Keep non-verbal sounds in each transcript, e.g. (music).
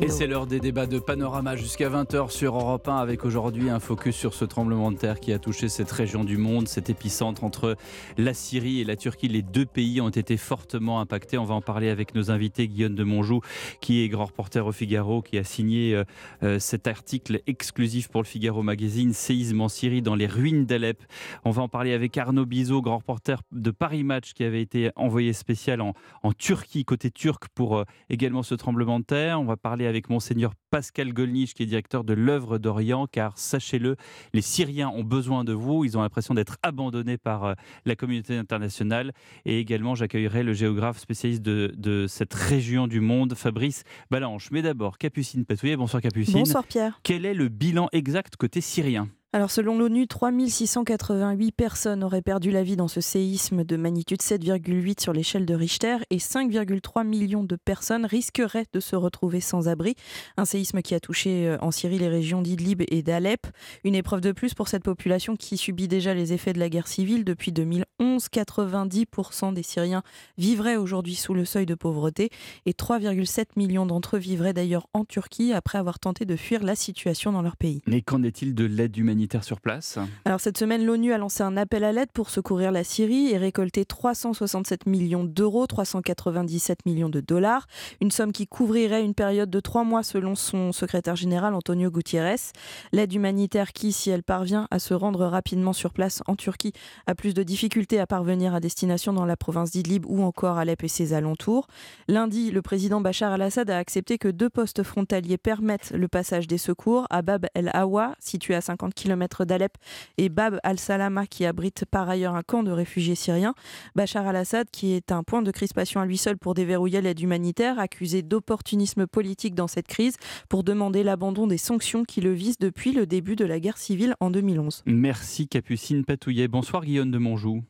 Et c'est l'heure des débats de Panorama jusqu'à 20h sur Europe 1 avec aujourd'hui un focus sur ce tremblement de terre qui a touché cette région du monde, cet épicentre entre la Syrie et la Turquie. Les deux pays ont été fortement impactés. On va en parler avec nos invités, Guillaume de Monjou, qui est grand reporter au Figaro, qui a signé euh, euh, cet article exclusif pour le Figaro Magazine, Séisme en Syrie dans les ruines d'Alep. On va en parler avec Arnaud Bizot, grand reporter de Paris Match, qui avait été envoyé spécial en, en Turquie, côté turc, pour euh, également ce tremblement de terre. On va parler avec monseigneur Pascal Golnisch, qui est directeur de l'œuvre d'Orient, car sachez-le, les Syriens ont besoin de vous. Ils ont l'impression d'être abandonnés par euh, la communauté internationale. Et également, j'accueillerai le géographe spécialiste de, de, cette région du monde, Fabrice Balanche. Mais d'abord, Capucine Patouillet. Bonsoir Capucine. Bonsoir Pierre. Quel est le bilan exact côté syrien? Alors selon l'ONU, 3688 personnes auraient perdu la vie dans ce séisme de magnitude 7,8 sur l'échelle de Richter et 5,3 millions de personnes risqueraient de se retrouver sans abri. Un séisme qui a touché euh, en Syrie les régions d'Idlib et d'Alep. Une épreuve de plus pour cette population qui subit déjà les effets de la guerre civile depuis 2011. 90% des Syriens vivraient aujourd'hui sous le seuil de pauvreté et 3,7 millions d'entre eux vivraient d'ailleurs en Turquie après avoir tenté de fuir la situation dans leur pays. Mais qu'en est-il de l'aide humanitaire sur place Alors cette semaine, l'ONU a lancé un appel à l'aide pour secourir la Syrie et récolter 367 millions d'euros, 397 millions de dollars, une somme qui couvrirait une période de trois mois selon son secrétaire général Antonio Gutiérrez. L'aide humanitaire qui, si elle parvient à se rendre rapidement sur place en Turquie, a plus de difficultés à parvenir à destination dans la province d'Idlib ou encore Alep et ses alentours. Lundi, le président Bachar al-Assad a accepté que deux postes frontaliers permettent le passage des secours à Bab el-Awa, situé à 50 km d'Alep, et Bab al-Salama, qui abrite par ailleurs un camp de réfugiés syriens. Bachar al-Assad, qui est un point de crispation à lui seul pour déverrouiller l'aide humanitaire, accusé d'opportunisme politique dans cette crise, pour demander l'abandon des sanctions qui le visent depuis le début de la guerre civile en 2011. Merci Capucine Patouillet. Bonsoir Guillaume de Monjou.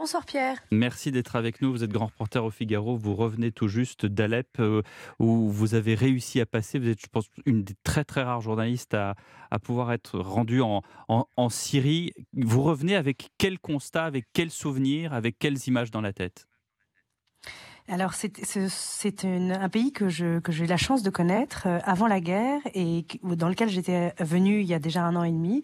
Bonsoir Pierre. Merci d'être avec nous. Vous êtes grand reporter au Figaro. Vous revenez tout juste d'Alep euh, où vous avez réussi à passer. Vous êtes, je pense, une des très très rares journalistes à, pouvoir être rendu en, en, en, Syrie. Vous revenez avec quel constat, avec quels souvenirs, avec quelles images dans la tête? Alors c'est un pays que que j'ai eu la chance de connaître euh, avant la guerre et dans lequel j'étais venue il y a déjà un an et demi,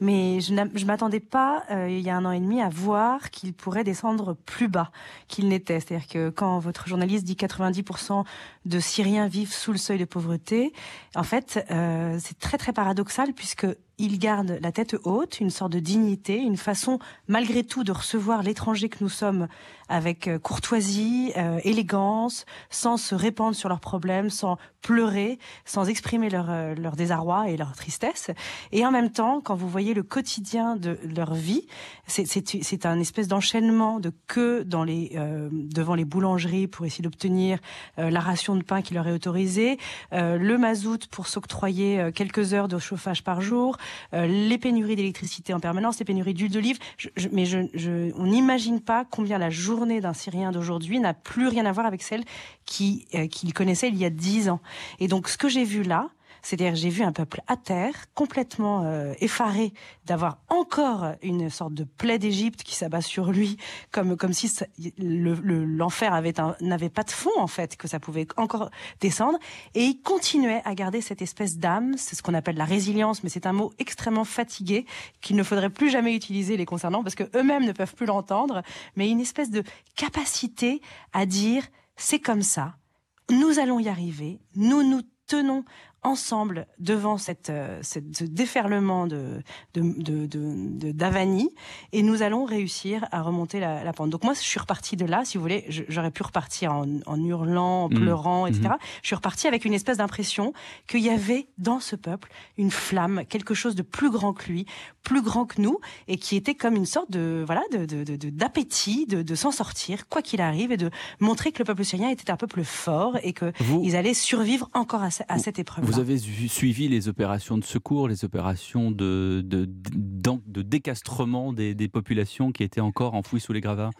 mais je ne m'attendais pas euh, il y a un an et demi à voir qu'il pourrait descendre plus bas qu'il n'était. C'est-à-dire que quand votre journaliste dit 90% de Syriens vivent sous le seuil de pauvreté, en fait euh, c'est très très paradoxal puisque il garde la tête haute, une sorte de dignité, une façon malgré tout de recevoir l'étranger que nous sommes avec euh, courtoisie, euh, élégance, sans se répandre sur leurs problèmes, sans pleurer, sans exprimer leur, euh, leur désarroi et leur tristesse. Et en même temps, quand vous voyez le quotidien de leur vie, c'est un espèce d'enchaînement de queues dans les, euh, devant les boulangeries pour essayer d'obtenir la ration de pain qui leur est autorisée, le mazout pour s'octroyer quelques heures de chauffage par jour, les pénuries d'électricité en permanence, les pénuries d'huile d'olive. mais on n'imagine pas combien la journée d'un Syrien d'aujourd'hui n'a plus rien à voir avec celle qu'il qui connaissait il y a dix ans. Et donc, ce que j'ai vu là, c'est-à-dire j'ai vu un peuple à terre, complètement euh, effaré d'avoir encore une sorte de plaie d'Égypte qui s'abat sur lui, comme comme si l'enfer avait n'avait pas de fond en fait, que ça pouvait encore descendre. Et il continuait à garder cette espèce d'âme, c'est ce qu'on appelle la résilience, mais c'est un mot extrêmement fatigué qu'il ne faudrait plus jamais utiliser les concernant parce que eux-mêmes ne peuvent plus l'entendre, mais une espèce de capacité à dire c'est comme ça, nous allons y arriver, nous nous tenons ensemble devant cette, euh, cette ce déferlement de, de, de, d'Avani et nous allons réussir à remonter la, la, pente. Donc moi, je suis reparti de là, si vous voulez, j'aurais pu repartir en, en hurlant, en mmh. pleurant, etc. Mmh. Je suis reparti avec une espèce d'impression qu'il y avait dans ce peuple une flamme, quelque chose de plus grand que lui, plus grand que nous, et qui était comme une sorte de voilà de, d'appétit de, de, s'en sortir, quoi qu'il arrive, et de montrer que le peuple syrien était un peuple fort et qu'ils allaient survivre encore à, à cette épreuve. Vous avez suivi les opérations de secours, les opérations de décastrement des, des, populations qui étaient encore enfouies sous les gravats?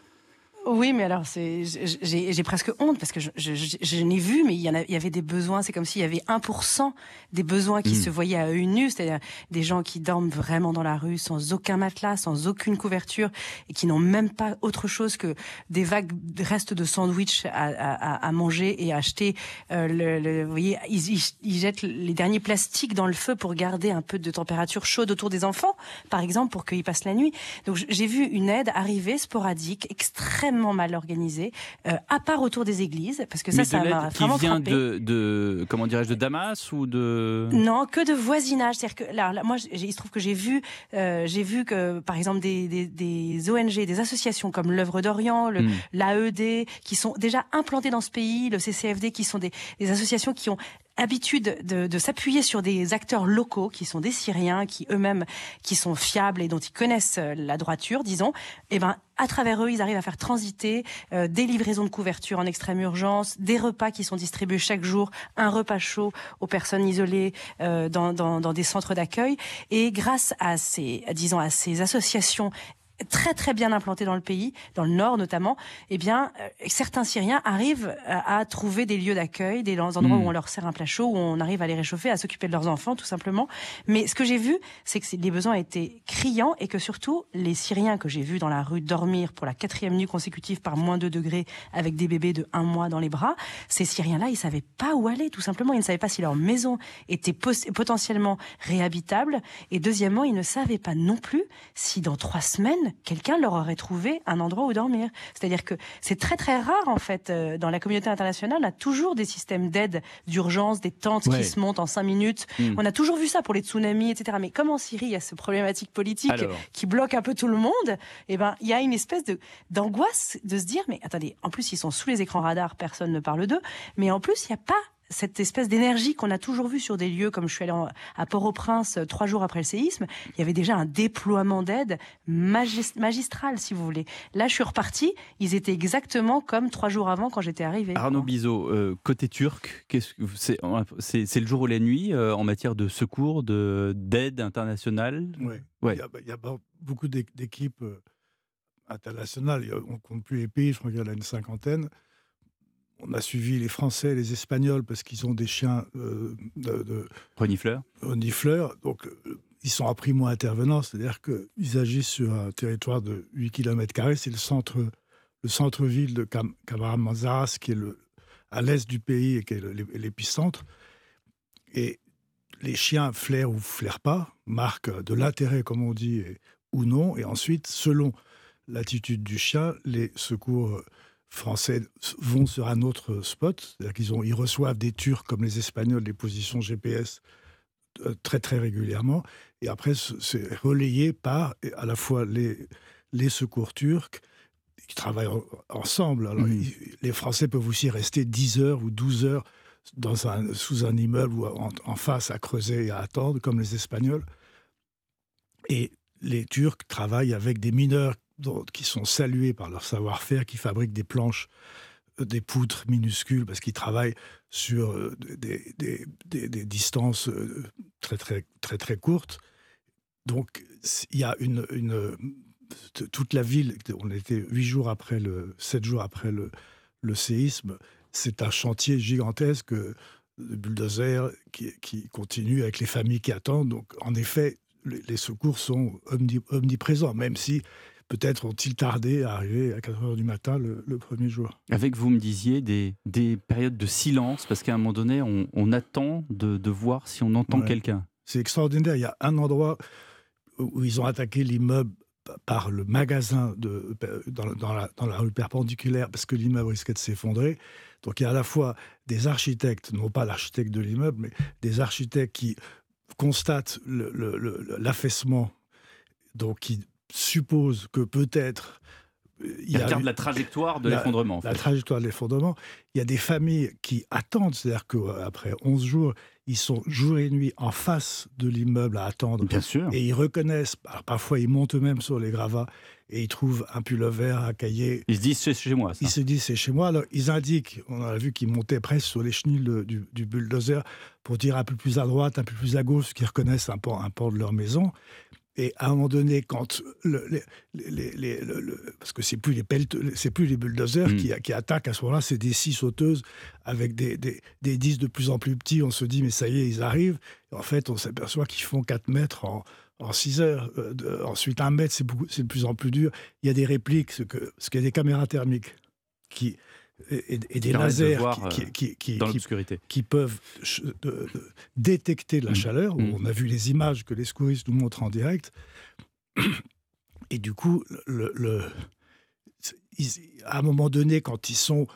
Oui, mais alors c'est, j'ai presque honte parce que je, je, je, n'ai vu, mais il y, en a, il y avait des besoins. C'est comme s'il y avait 1% des besoins qui hmm. se voyaient à œil nu, c'est-à-dire des gens qui dorment vraiment dans la rue sans aucun matelas, sans aucune couverture et qui n'ont même pas autre chose que des vagues restes de sandwich à, à, à manger et à acheter. Euh, le, vous voyez, ils, ils, jettent les derniers plastiques dans le feu pour garder un peu de température chaude autour des enfants, par exemple, pour qu'ils passent la nuit. Donc j'ai vu une aide arriver sporadique, extrêmement mal organisé, euh, à part autour des églises, parce que ça, ça m'a vraiment qui vient de, de, comment dirais-je, de Damas ou de Non, que de voisinage. C'est-à-dire que là, moi, il se trouve que j'ai vu, euh, j'ai vu que, par exemple, des, des, des ONG, des associations comme l'œuvre d'Orient, hmm. l'AED, qui sont déjà implantées dans ce pays, le CCFD, qui sont des, des associations qui ont habitude de, de s'appuyer sur des acteurs locaux qui sont des Syriens, qui eux-mêmes qui sont fiables et dont ils connaissent euh, la droiture, disons. Eh ben à travers eux, ils arrivent à faire transiter euh, des livraisons de couverture en extrême urgence, des repas qui sont distribués chaque jour, un repas chaud aux personnes isolées euh, dans, dans, dans, des centres d'accueil. Et grâce à ces, disons, à ces associations très très bien implantés dans le pays, dans le nord notamment, eh bien euh, certains Syriens arrivent à, trouver des lieux d'accueil, des endroits où hmm. on leur sert un plat chaud, où on arrive à les réchauffer, à s'occuper de leurs enfants tout simplement. Mais ce que j'ai vu, c'est que les besoins étaient criants et que surtout les Syriens que j'ai vus dans la rue dormir pour la quatrième nuit consécutive par moins 2 degrés avec des bébés de un mois dans les bras, ces Syriens-là, ils savaient pas où aller tout simplement. Ils ne savaient pas si leur maison était potentiellement réhabitable et deuxièmement, ils ne savaient pas non plus si dans trois semaines quelqu'un leur aurait trouvé un endroit où dormir. C'est-à-dire que c'est très très rare en fait euh, dans la communauté internationale. On a toujours des systèmes d'aide d'urgence, des tentes qui se montent en cinq minutes. Hmm. On a toujours vu ça pour les tsunamis, etc. Mais comme en Syrie, il y a cette problématique politique qui bloque un peu tout le monde? Eh ben, il y a une espèce de d'angoisse de se dire mais attendez, en plus ils sont sous les écrans radars, personne ne parle d'eux. Mais en plus, il n'y a pas cette espèce d'énergie qu'on a toujours vue sur des lieux comme je suis allée à Port-au-Prince euh, trois jours après le séisme, il y avait déjà un déploiement d'aide magistral, si vous voulez. Là, je suis repartie, ils étaient exactement comme trois jours avant quand j'étais arrivée. Arnaud Bizot, euh, côté turc, c'est le jour ou la nuit euh, en matière de secours, d'aide internationale? Oui, ouais. il, y a, beaucoup d'équipes internationales, on ne compte plus les pays, je crois qu'il y en a une cinquantaine on a suivi les Français, les Espagnols, parce qu'ils ont des chiens euh, de, renifleurs. renifleurs. Donc, euh, ils sont à primo intervenants, c'est-à-dire qu'ils agissent sur un territoire de 8 km. C'est le centre, le centre-ville de Cam qui est le, à l'est du pays et qui est l'épicentre. Et les chiens flairent ou flairent pas, marquent de l'intérêt, comme on dit, ou non. Et ensuite, selon l'attitude du chien, les secours français vont sur un autre spot. C'est-à-dire qu'ils ils reçoivent des Turcs comme les Espagnols, des positions GPS euh, très très régulièrement. Et après, c'est relayé par à la fois les, les secours turcs qui travaillent ensemble. Alors, les Français peuvent aussi rester 10 heures ou 12 heures dans un, sous un immeuble ou en, en, face à creuser et à attendre, comme les Espagnols. Et les Turcs travaillent avec des mineurs qui sont salués par leur savoir-faire, qui fabriquent des planches, euh, des poutres minuscules, parce qu'ils travaillent sur euh, des, distances euh, très, très, très, très courtes. Donc, il y a une, toute la ville, on était huit jours après le, sept jours après le séisme, c'est un chantier gigantesque de bulldozer qui, qui, continue avec les familles qui attendent. Donc, en effet, les, secours sont omniprésents, même si peut-être ont-ils tardé à arriver à 4 heures du matin le, premier jour. Avec, vous me disiez, des, des périodes de silence, parce qu'à un moment donné, on, attend de, voir si on entend quelqu'un. C'est extraordinaire. Il y a un endroit où ils ont attaqué l'immeuble par le magasin de, dans, dans, la, dans la rue perpendiculaire, parce que l'immeuble risquait de s'effondrer. Donc il y a à la fois des architectes, non pas l'architecte de l'immeuble, mais des architectes qui constatent l'affaissement, donc qui suppose que peut-être il regarde la trajectoire de l'effondrement. La trajectoire de l'effondrement. Il y a des familles qui attendent, c'est-à-dire qu'après 11 jours, ils sont jour et nuit en face de l'immeuble à attendre. Bien sûr. Et ils reconnaissent, parfois ils montent eux-mêmes sur les gravats et ils trouvent un vert à cahier. Ils se disent c'est chez moi. Ça. Ils se disent c'est chez moi. Alors ils indiquent, on a vu qu'ils montaient presque sur les chenilles du, du, bulldozer pour dire un peu plus à droite, un peu plus à gauche, qu'ils reconnaissent un pan, un pan de leur maison. Et à un moment donné, quand le, les, parce que c'est plus les c'est plus les bulldozers hmm. qui, qui, attaquent à ce moment-là, c'est des six sauteuses avec des, des, des, disques de plus en plus petits. On se dit mais ça y est, ils arrivent. en fait, on s'aperçoit qu'ils font 4 mètres en, en 6 heures. Euh, ensuite, un mètre, c'est c'est de plus en plus dur. Il y a des répliques, ce que, ce qu'il y a des caméras thermiques qui et, des lasers qui, qui, qui, peuvent détecter la mm. chaleur. Mm. On a vu les images que les secouristes nous montrent en direct. (clears throat) Et du coup, le, à un moment donné, quand ils sont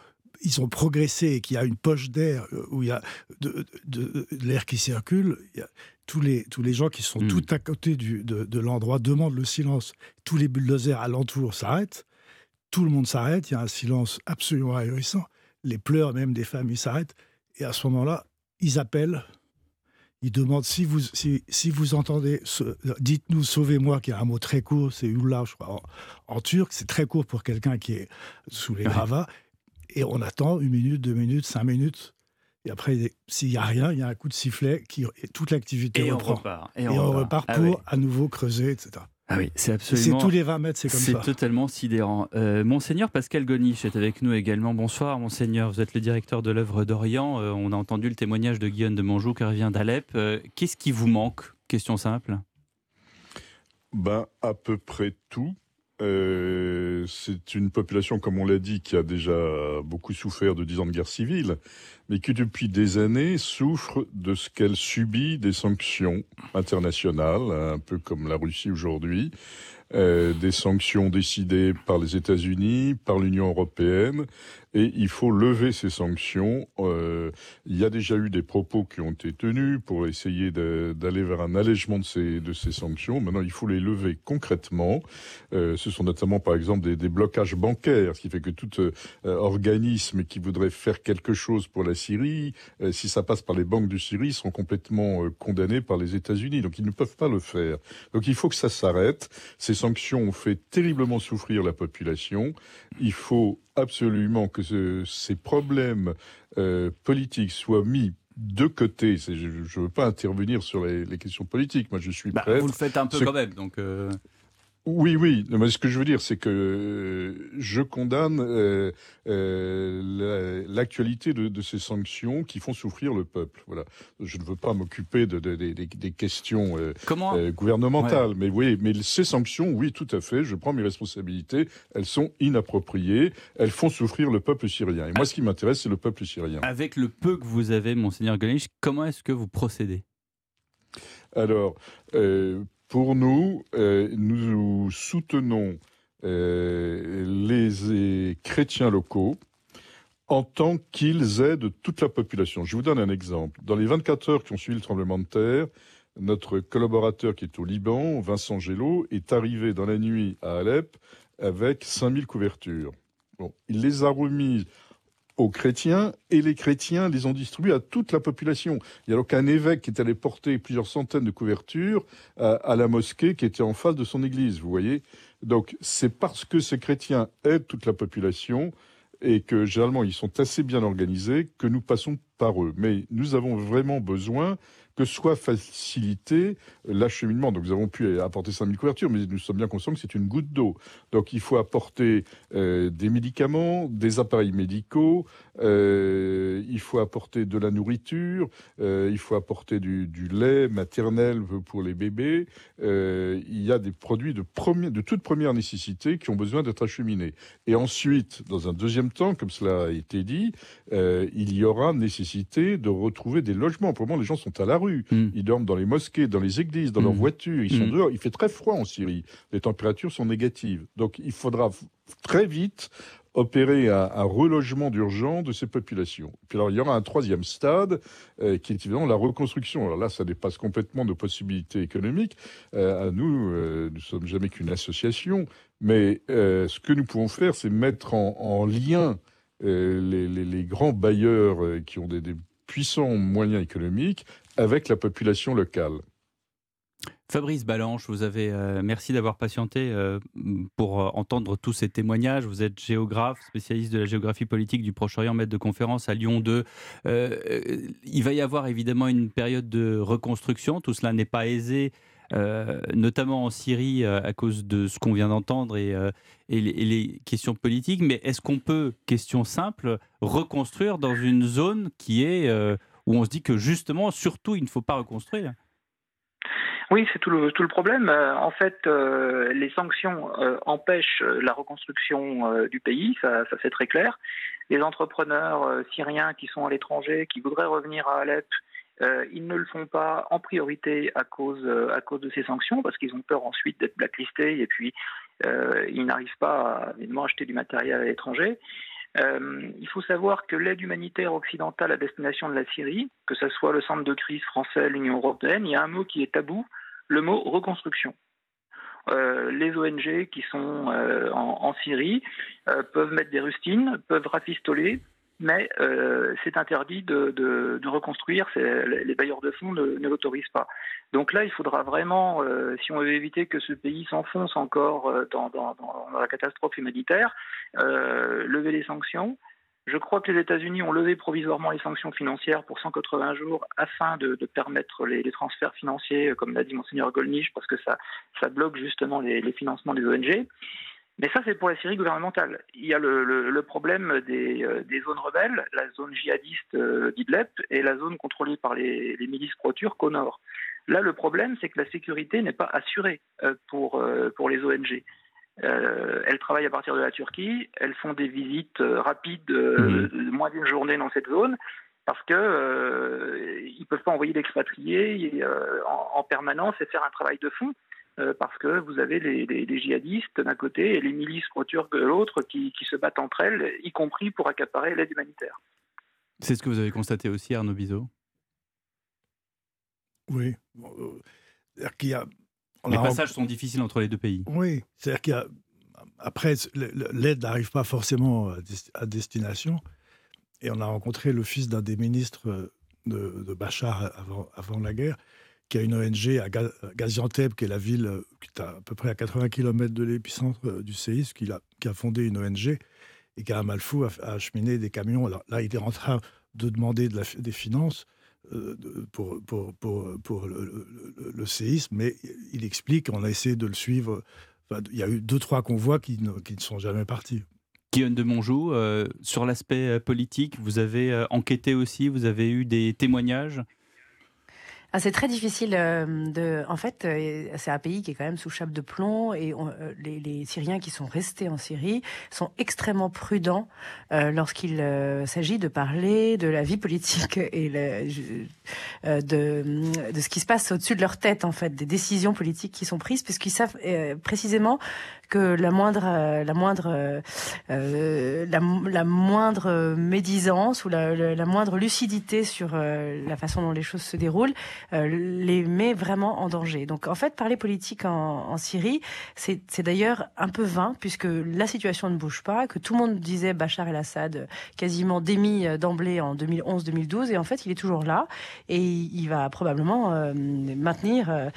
ils ont progressé et qu'il y a une poche d'air euh, où il y a de, l'air qui circule, il y a tous les, tous les gens qui sont mm. tout à côté du, de, de l'endroit demandent le silence. Tous les bulldozers alentour s'arrêtent tout le monde s'arrête, il y a un silence absolument ahurissant. Les pleurs même des familles s'arrêtent. Et à ce moment-là, ils appellent, ils demandent si vous, si, si vous entendez, dites-nous sauvez-moi, qui est un mot très court, c'est Ullah, je crois, en, turc, c'est très court pour quelqu'un qui est sous les gravats. Et on attend une minute, deux minutes, cinq minutes. Et après, s'il n'y a rien, il y a un coup de sifflet qui, et toute l'activité reprend. On repart, et, on, repart, ah pour à nouveau creuser, etc. Ah oui, c'est absolument. C'est tous les 20 mètres, c'est comme ça. C'est totalement sidérant. Euh, Monseigneur Pascal Goniche est avec nous également. Bonsoir, Monseigneur. Vous êtes le directeur de l'œuvre d'Orient. Euh, on a entendu le témoignage de Guillaume de Monjou qui revient d'Alep. Euh, qu'est-ce qui vous manque? Question simple. Ben, à peu près tout. Euh, c'est une population, comme on l'a dit, qui a déjà beaucoup souffert de dix ans de guerre civile, mais qui depuis des années souffre de ce qu'elle subit des sanctions internationales, un peu comme la Russie aujourd'hui, euh, des sanctions décidées par les États-Unis, par l'Union européenne, et il faut lever ces sanctions. Euh, il y a déjà eu des propos qui ont été tenus pour essayer d'aller vers un allègement de ces, sanctions. Maintenant, il faut les lever concrètement. Euh, ce sont notamment, par exemple, des, blocages bancaires, ce qui fait que tout euh, organisme qui voudrait faire quelque chose pour la Syrie, si ça passe par les banques de Syrie, seront complètement condamnés par les États-Unis. Donc, ils ne peuvent pas le faire. Donc, il faut que ça s'arrête. Ces sanctions ont fait terriblement souffrir la population. Il faut absolument que ces problèmes euh, politiques soient mis de côté. Je ne veux pas intervenir sur les, questions politiques. Moi, je suis bah, Vous le faites un peu quand même, donc. Euh, oui, oui. Mais ce que je veux dire, c'est que euh, je condamne euh, euh, l'actualité de, ces sanctions qui font souffrir le peuple. Voilà. Je ne veux pas m'occuper de, des questions gouvernementales, mais oui, mais ces sanctions, oui, tout à fait. Je prends mes responsabilités. Elles sont inappropriées. Elles font souffrir le peuple syrien. Et moi, ce qui m'intéresse, c'est le peuple syrien. Avec le peu que vous avez, monseigneur Galich, comment est-ce que vous procédez? Alors. Pour nous, euh, nous soutenons euh, les chrétiens locaux en tant qu'ils aident toute la population. Je vous donne un exemple. Dans les 24 heures qui ont suivi le tremblement de terre, notre collaborateur qui est au Liban, Vincent Gello, est arrivé dans la nuit à Alep avec 5000 couvertures. Il les a remises aux chrétiens et les chrétiens les ont distribués à toute la population. Il y a donc un évêque qui est allé porter plusieurs centaines de couvertures à, à la mosquée qui était en face de son église, vous voyez. Donc c'est parce que ces chrétiens aident toute la population et que généralement ils sont assez bien organisés que nous passons par eux. Mais nous avons vraiment besoin soit facilité l'acheminement. Donc nous avons pu apporter 5000 couvertures, mais nous sommes bien conscients que c'est une goutte d'eau. Donc il faut apporter euh, des médicaments, des appareils médicaux, euh, il faut apporter de la nourriture, euh, il faut apporter du, lait maternel pour les bébés. il y a des produits de, de toute première nécessité qui ont besoin d'être acheminés. Et ensuite, dans un deuxième temps, comme cela a été dit, il y aura nécessité de retrouver des logements. Pour le moment, les gens sont à la rue. Hmm. Ils dorment dans les mosquées, dans les églises, dans leurs hmm. voitures. Ils sont hmm. dehors. Il fait très froid en Syrie. Les températures sont négatives. Donc il faudra très vite opérer un, relogement d'urgence de ces populations. Puis alors, il y aura un troisième stade, euh, qui est évidemment la reconstruction. Alors là, ça dépasse complètement nos possibilités économiques. Euh, à nous, euh, nous ne sommes jamais qu'une association, mais ce que nous pouvons faire, c'est mettre en, lien les, grands bailleurs qui ont des, des puissants moyens économiques avec la population locale. Fabrice Balanche, vous avez euh, merci d'avoir patienté euh, pour euh, entendre tous ces témoignages. Vous êtes géographe, spécialiste de la géographie politique du Proche-Orient, maître de conférence à Lyon 2. il va y avoir évidemment une période de reconstruction. Tout cela n'est pas aisé notamment en Syrie à cause de ce qu'on vient d'entendre et, et, les, questions politiques. Mais est-ce qu'on peut, question simple, reconstruire dans une zone qui est où on se dit que justement, surtout, il ne faut pas reconstruire? Oui, c'est tout le, problème. Euh, en fait, euh, les sanctions euh, empêchent la reconstruction du pays, ça, ça c'est très clair. Les entrepreneurs syriens qui sont à l'étranger, qui voudraient revenir à Alep, ils ne le font pas en priorité à cause, à cause de ces sanctions, parce qu'ils ont peur ensuite d'être blacklistés et puis ils n'arrivent pas à acheter du matériel à l'étranger. Euh, il faut savoir que l'aide humanitaire occidentale à destination de la Syrie, que ce soit le centre de crise français, l'Union européenne, il y a un mot qui est tabou, le mot reconstruction. Euh, les ONG qui sont euh, en, Syrie peuvent mettre des rustines, peuvent rafistoler, mais euh, c'est interdit de, de, de reconstruire, les bailleurs de fonds ne, l'autorisent pas. Donc là, il faudra vraiment, euh, si on veut éviter que ce pays s'enfonce encore euh, dans, dans, dans, la catastrophe humanitaire, euh, lever les sanctions. Je crois que les États-Unis ont levé provisoirement les sanctions financières pour 180 jours afin de, de permettre les, les, transferts financiers, comme l'a dit monseigneur Golnisch, parce que ça, ça bloque justement les, les financements des ONG. Mais ça, c'est pour la Syrie gouvernementale. Il y a le, problème des, euh, des, zones rebelles, la zone djihadiste euh, d'Idleb et la zone contrôlée par les, milices pro-turques au nord. Là, le problème, c'est que la sécurité n'est pas assurée euh, pour, pour les ONG. elles travaillent à partir de la Turquie, elles font des visites rapides mmh. de moins d'une journée dans cette zone parce que euh, ils peuvent pas envoyer d'expatriés en, en, permanence et faire un travail de fond. Euh, parce que vous avez les, djihadistes d'un côté et les milices pro-turques de l'autre qui, se battent entre elles, y compris pour accaparer l'aide humanitaire. C'est ce que vous avez constaté aussi, Arnaud Bizot? Oui. Euh, y a, les passages sont difficiles entre les deux pays. Oui, c'est-à-dire qu'il y a. Après, l'aide n'arrive pas forcément à destination. Et on a rencontré le fils d'un des ministres de, Bachar avant la guerre, qui a une ONG à Gaziantep, qui est la ville euh, qui est à, peu près à 80 km de l'épicentre euh, du séisme, qui a, a, fondé une ONG et qui a un malfou à, acheminer des camions. Alors là, il est en train de demander des finances euh, pour, pour, pour, pour le, séisme, mais il explique, on a essayé de le suivre. il y a eu deux, trois convois qui ne, qui ne sont jamais partis. Guillaume de Monjou, sur l'aspect politique, vous avez enquêté aussi, vous avez eu des témoignages? Ah, c'est très difficile euh, de. En fait, euh, c'est un pays qui est quand même sous chape de plomb et euh, les, les, Syriens qui sont restés en Syrie sont extrêmement prudents lorsqu'il s'agit de parler de la vie politique (laughs) et le, de, de ce qui se passe au-dessus de leur tête, en fait, des décisions politiques qui sont prises, puisqu'ils savent précisément que la moindre, la moindre, euh, la, la, moindre médisance ou la, la, moindre lucidité sur la façon dont les choses se déroulent euh, les met vraiment en danger. Donc en fait, parler politique en, en Syrie, c'est d'ailleurs un peu vain puisque la situation ne bouge pas, que tout le monde disait Bachar el-Assad quasiment démis euh, d'emblée en 2011-2012 et en fait il est toujours là et il va probablement euh, maintenir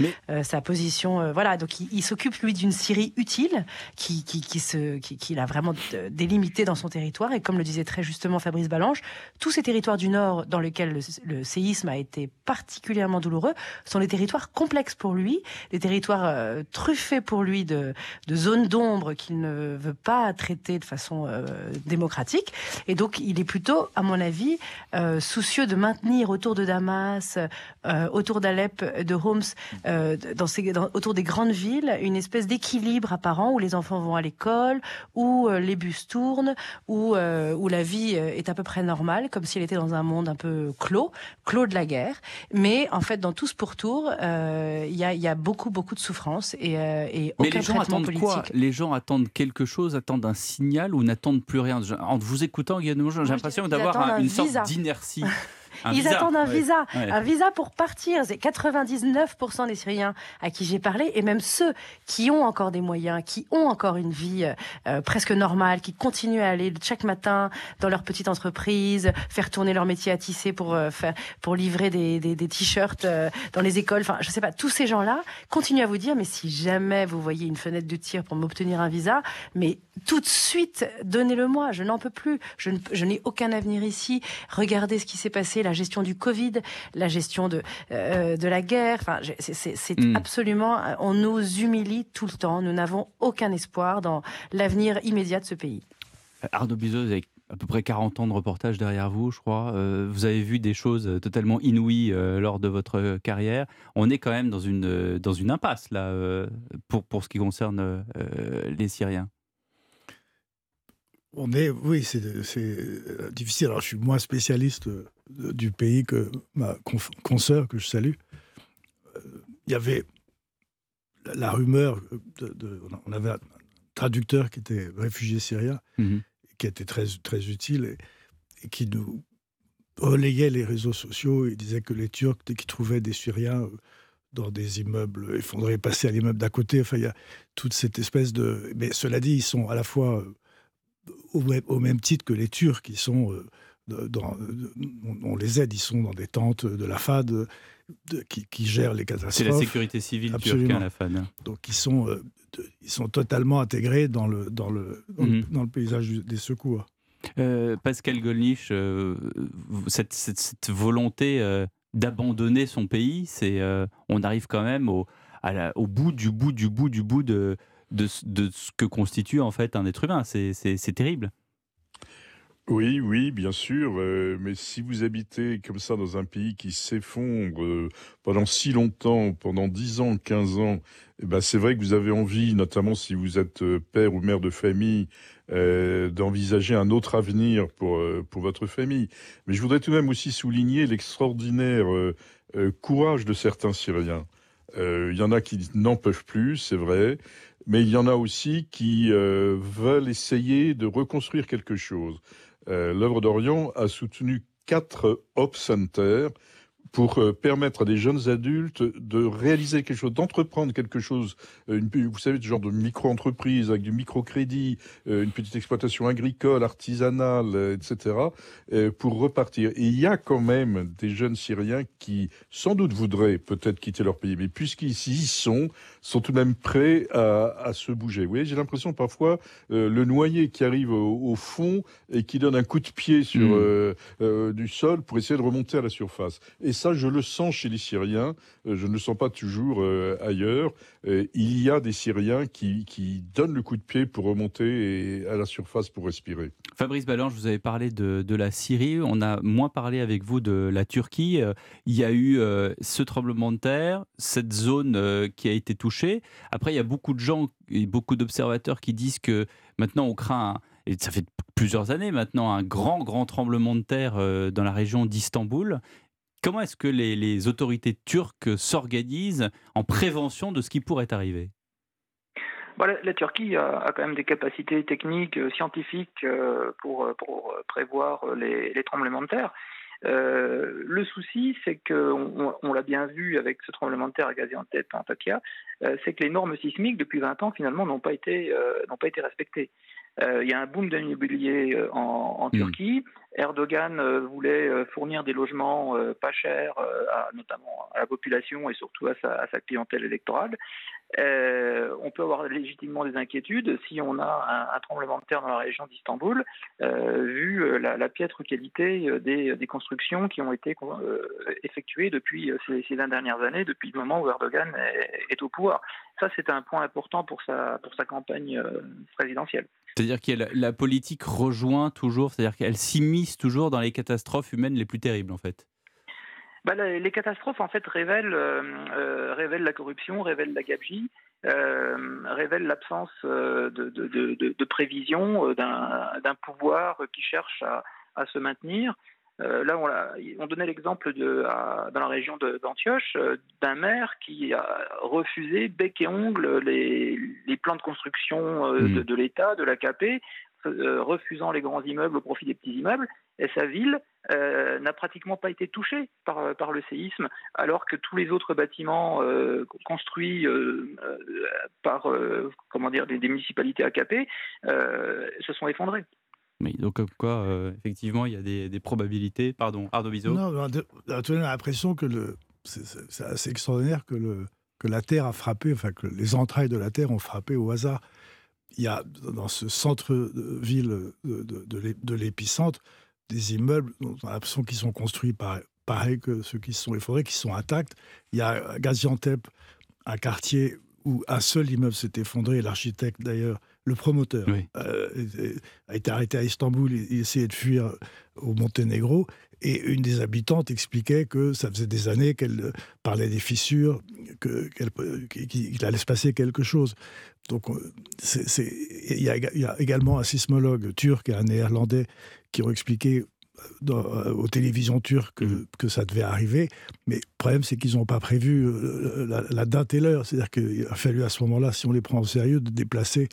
sa position. voilà, donc il, s'occupe lui d'une Syrie utile qui, qui, qui se, qui, qui a vraiment délimité dans son territoire et comme le disait très justement Fabrice Balanche, tous ces territoires du Nord dans lesquels le, le séisme a été particulièrement douloureux, sont les territoires complexes pour lui, les territoires euh, truffés pour lui de, zones d'ombre qu'il ne veut pas traiter de façon euh, démocratique. Et donc, il est plutôt, à mon avis, euh, soucieux de maintenir autour de Damas, autour d'Alep, de Homs, dans ces, autour des grandes villes, une espèce d'équilibre apparent où les enfants vont à l'école, où les bus tournent, où, où la vie est à peu près normale, comme si elle était dans un monde un peu clos, clos de la guerre. Mais en fait, dans tout ce pourtour, euh, il y, a, y, a, beaucoup, beaucoup de souffrance et, euh, et Mais les gens attendent quoi? Les gens attendent quelque chose, attendent un signal ou n'attendent plus rien? En vous écoutant, Guillaume, j'ai l'impression d'avoir une sorte d'inertie. (laughs) Ils attendent un visa, un visa pour partir. C'est 99% des Syriens à qui j'ai parlé, et même ceux qui ont encore des moyens, qui ont encore une vie euh, euh, presque normale, qui continuent à aller chaque matin dans leur petite entreprise, faire tourner leur métier à tisser pour euh, faire, pour livrer des, des, des t-shirts dans les écoles. Enfin, je sais pas. Tous ces gens-là continuent à vous dire, mais si jamais vous voyez une fenêtre de tir pour m'obtenir un visa, mais tout de suite, donnez-le-moi. Je n'en peux plus. Je, n'ai aucun avenir ici. Regardez ce qui s'est passé. La la gestion du Covid, la gestion de, de la guerre. Enfin, c'est mm. absolument, on nous humilie tout le temps. Nous n'avons aucun espoir dans l'avenir immédiat de ce pays. Arnaud Bizot, vous avez à peu près 40 ans de reportage derrière vous, je crois. Euh, vous avez vu des choses totalement inouïes euh, lors de votre carrière. On est quand même dans une, dans une impasse, là, euh, pour, pour ce qui concerne les Syriens. On est, oui, c'est difficile. Alors, je suis moins spécialiste du pays que ma consoeur, que je salue. Il y avait la, rumeur, de, on avait un traducteur qui était réfugié syrien, mmh qui était très, très utile et, qui nous relayait les réseaux sociaux et disait que les Turcs, dès qu'ils trouvaient des Syriens euh, dans des immeubles effondrés, passaient à l'immeuble d'à côté. Enfin, il y a toute cette espèce de. Mais cela dit, ils sont à la fois euh, au même, titre que les Turcs, qui sont. Euh, dans, on les aide, ils sont dans des tentes de la FAD qui, qui, gèrent les catastrophes. C'est la sécurité civile turque, hein, la FAD. Donc ils sont ils sont totalement intégrés dans le, dans le, dans, le, mhm. paysage des secours. Euh, Pascal Golnisch, euh, cette, cette, volonté euh, d'abandonner son pays, c'est, on arrive quand même au, à au bout du bout du bout du bout de, de, de ce que constitue en fait un être humain. C'est terrible. Oui, oui, bien sûr. Euh, mais si vous habitez comme ça dans un pays qui s'effondre euh, pendant si longtemps, pendant 10 ans, 15 ans, eh ben c'est vrai que vous avez envie, notamment si vous êtes euh, père ou mère de famille, d'envisager un autre avenir pour, pour votre famille. Mais je voudrais tout de même aussi souligner l'extraordinaire courage de certains Syriens. Il y en a qui n'en peuvent plus, c'est vrai, mais il y en a aussi qui veulent essayer de reconstruire quelque chose. Euh, l'œuvre d'Orient a soutenu quatre Hop Centers pour euh, permettre à des jeunes adultes de réaliser quelque chose, d'entreprendre quelque chose, euh, une, vous savez, ce genre de micro-entreprise avec du microcrédit, une petite exploitation agricole, artisanale, etc., pour repartir. Et il y a quand même des jeunes Syriens qui, sans doute, voudraient peut-être quitter leur pays, mais puisqu'ils y sont, sont tout de même prêts à, se bouger. Vous voyez, j'ai l'impression parfois euh, le noyer qui arrive au, fond et qui donne un coup de pied sur mm. euh, euh, du sol pour essayer de remonter à la surface. Et ça, je le sens chez les Syriens. je ne le sens pas toujours ailleurs. il y a des Syriens qui, qui, donnent le coup de pied pour remonter à la surface pour respirer. Fabrice Ballange, vous avez parlé de, de, la Syrie. On a moins parlé avec vous de la Turquie. Il y a eu ce tremblement de terre, cette zone qui a été touchée après, il y a beaucoup de gens et beaucoup d'observateurs qui disent que maintenant on craint, et ça fait plusieurs années maintenant, un grand, grand tremblement de terre euh, dans la région d'Istanbul. Comment est-ce que les, autorités turques s'organisent en prévention de ce qui pourrait arriver? La, Turquie a, quand même des capacités techniques, euh, scientifiques euh, pour, pour prévoir les, tremblements de terre. Euh, le souci, c'est que on, l'a bien vu avec ce tremblement de terre à Gaziantep, en Antakya, euh, c'est que les normes sismiques depuis 20 ans finalement euh, n'ont pas été respectées. Il y a un boom de l'immobilier en, en, hmm. Turquie. Erdogan voulait fournir des logements pas chers, à, notamment à la population et surtout à sa, à sa clientèle électorale. Euh, on peut avoir légitimement des inquiétudes si on a un, tremblement de terre dans la région d'Istanbul, euh, vu euh, la, piètre qualité des, constructions qui ont été effectuées depuis ces, ces, 20 dernières années, depuis le moment où Erdogan est, au pouvoir. Ça, c'est un point important pour sa, pour sa campagne présidentielle. C'est-à-dire que la, politique rejoint toujours, c'est-à-dire qu'elle s'immisce toujours dans les catastrophes humaines les plus terribles, en fait bah, les catastrophes en fait révèlent, euh, euh, révèlent la corruption, révèlent la gabegie, euh, révèlent l'absence de, prévision d'un pouvoir qui cherche à se maintenir. Là, on, on donnait l'exemple dans la région d'Antioche d'un maire qui a refusé bec et ongle les, les plans de construction mmh. de, l'État, de l'AKP, refusant les grands immeubles au profit des petits immeubles. Et sa ville euh, n'a pratiquement pas été touché par, par, le séisme, alors que tous les autres bâtiments euh, construits euh, par comment dire, des, municipalités AKP se sont effondrés. Donc, quoi, effectivement, il y a des, probabilités. Pardon, Arnaud Bizot Non, on a l'impression que le, c'est, assez extraordinaire que, le, que la Terre a frappé, enfin, que les entrailles de la Terre ont frappé au hasard. Il y a dans ce centre-ville de, l'épicentre des immeubles dont on a l'impression qu'ils sont construits par, pareil que ceux qui se sont effondrés, qui sont intacts. Il y a à Gaziantep un quartier où un seul immeuble s'est effondré, l'architecte d'ailleurs, le promoteur, euh, a été arrêté à Istanbul, il essayait de fuir au Monténégro, et une des habitantes expliquait que ça faisait des années qu'elle parlait des fissures, qu'il allait se passer quelque chose. Donc, il y, a également un sismologue turc et un néerlandais qui ont expliqué euh, aux télévisions turques mm. que, ça devait arriver. Mais le problème, c'est qu'ils n'ont pas prévu euh, la, date et l'heure. C'est-à-dire qu'il a fallu à ce moment-là, si on les prend au sérieux, de déplacer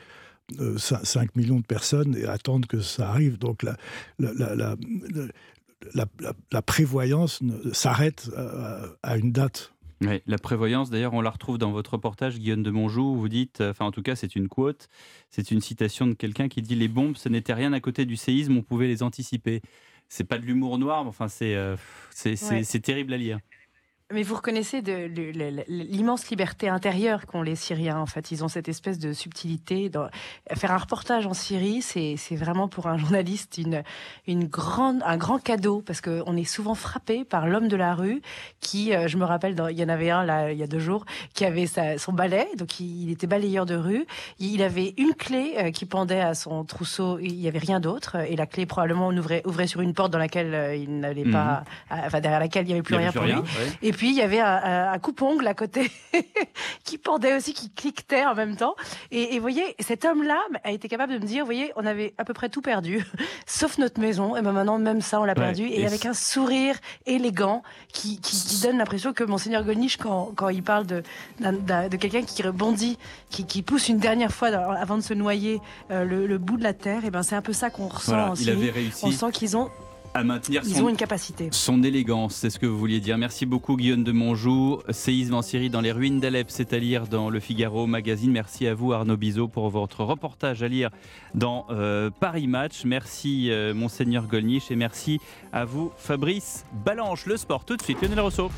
5 euh, millions de personnes et attendre que ça arrive. Donc la, la, la prévoyance s'arrête à une date. Oui, la prévoyance, d'ailleurs, on la retrouve dans votre reportage, Guillaume de Monjou, où vous dites, enfin en tout cas c'est une quote, c'est une citation de quelqu'un qui dit « Les bombes, ce n'était rien à côté du séisme, on pouvait les anticiper » c'est pas de l'humour noir, mais enfin, c'est euh, c'est terrible à lire. Mais vous reconnaissez de, l'immense liberté intérieure qu'ont les Syriens. En fait, ils ont cette espèce de subtilité. Dans... Faire un reportage en Syrie, c'est vraiment pour un journaliste une, une grande, un grand cadeau parce qu'on est souvent frappé par l'homme de la rue qui, euh, je me rappelle, il y en avait un là il y a deux jours qui avait son balai, donc il, était balayeur de rue. Il avait une clé euh, qui pendait à son trousseau. Il n'y avait rien d'autre et la clé probablement ouvrait, ouvrait sur une porte dans laquelle euh, il n'allait pas, mhm. enfin derrière laquelle il n'y avait plus rien pour lui. Et puis il y avait un, coupe-ongle à côté (laughs) qui pendait aussi, qui cliquetait en même temps. Et, vous voyez, cet homme-là a été capable de me dire, vous voyez, on avait à peu près tout perdu, (laughs) sauf notre maison. Et ben maintenant, même ça, on l'a perdu. Et, avec un sourire élégant qui, donne l'impression que Monseigneur Golnisch, quand, quand il parle de, de quelqu'un qui rebondit, qui, pousse une dernière fois avant de se noyer euh, le, bout de la terre, et ben c'est un peu ça qu'on ressent il avait réussi. On sent qu'ils ont à maintenir Ils son, ont une capacité. son élégance, c'est ce que vous vouliez dire. Merci beaucoup Guillaume de Monjou. Séisme en Syrie dans les ruines d'Alep, c'est à lire dans le Figaro magazine. Merci à vous Arnaud Bizot pour votre reportage à lire dans euh, Paris Match. Merci euh, Monseigneur Golnisch et merci à vous Fabrice Balanche. Le sport tout de suite, Lionel Rousseau.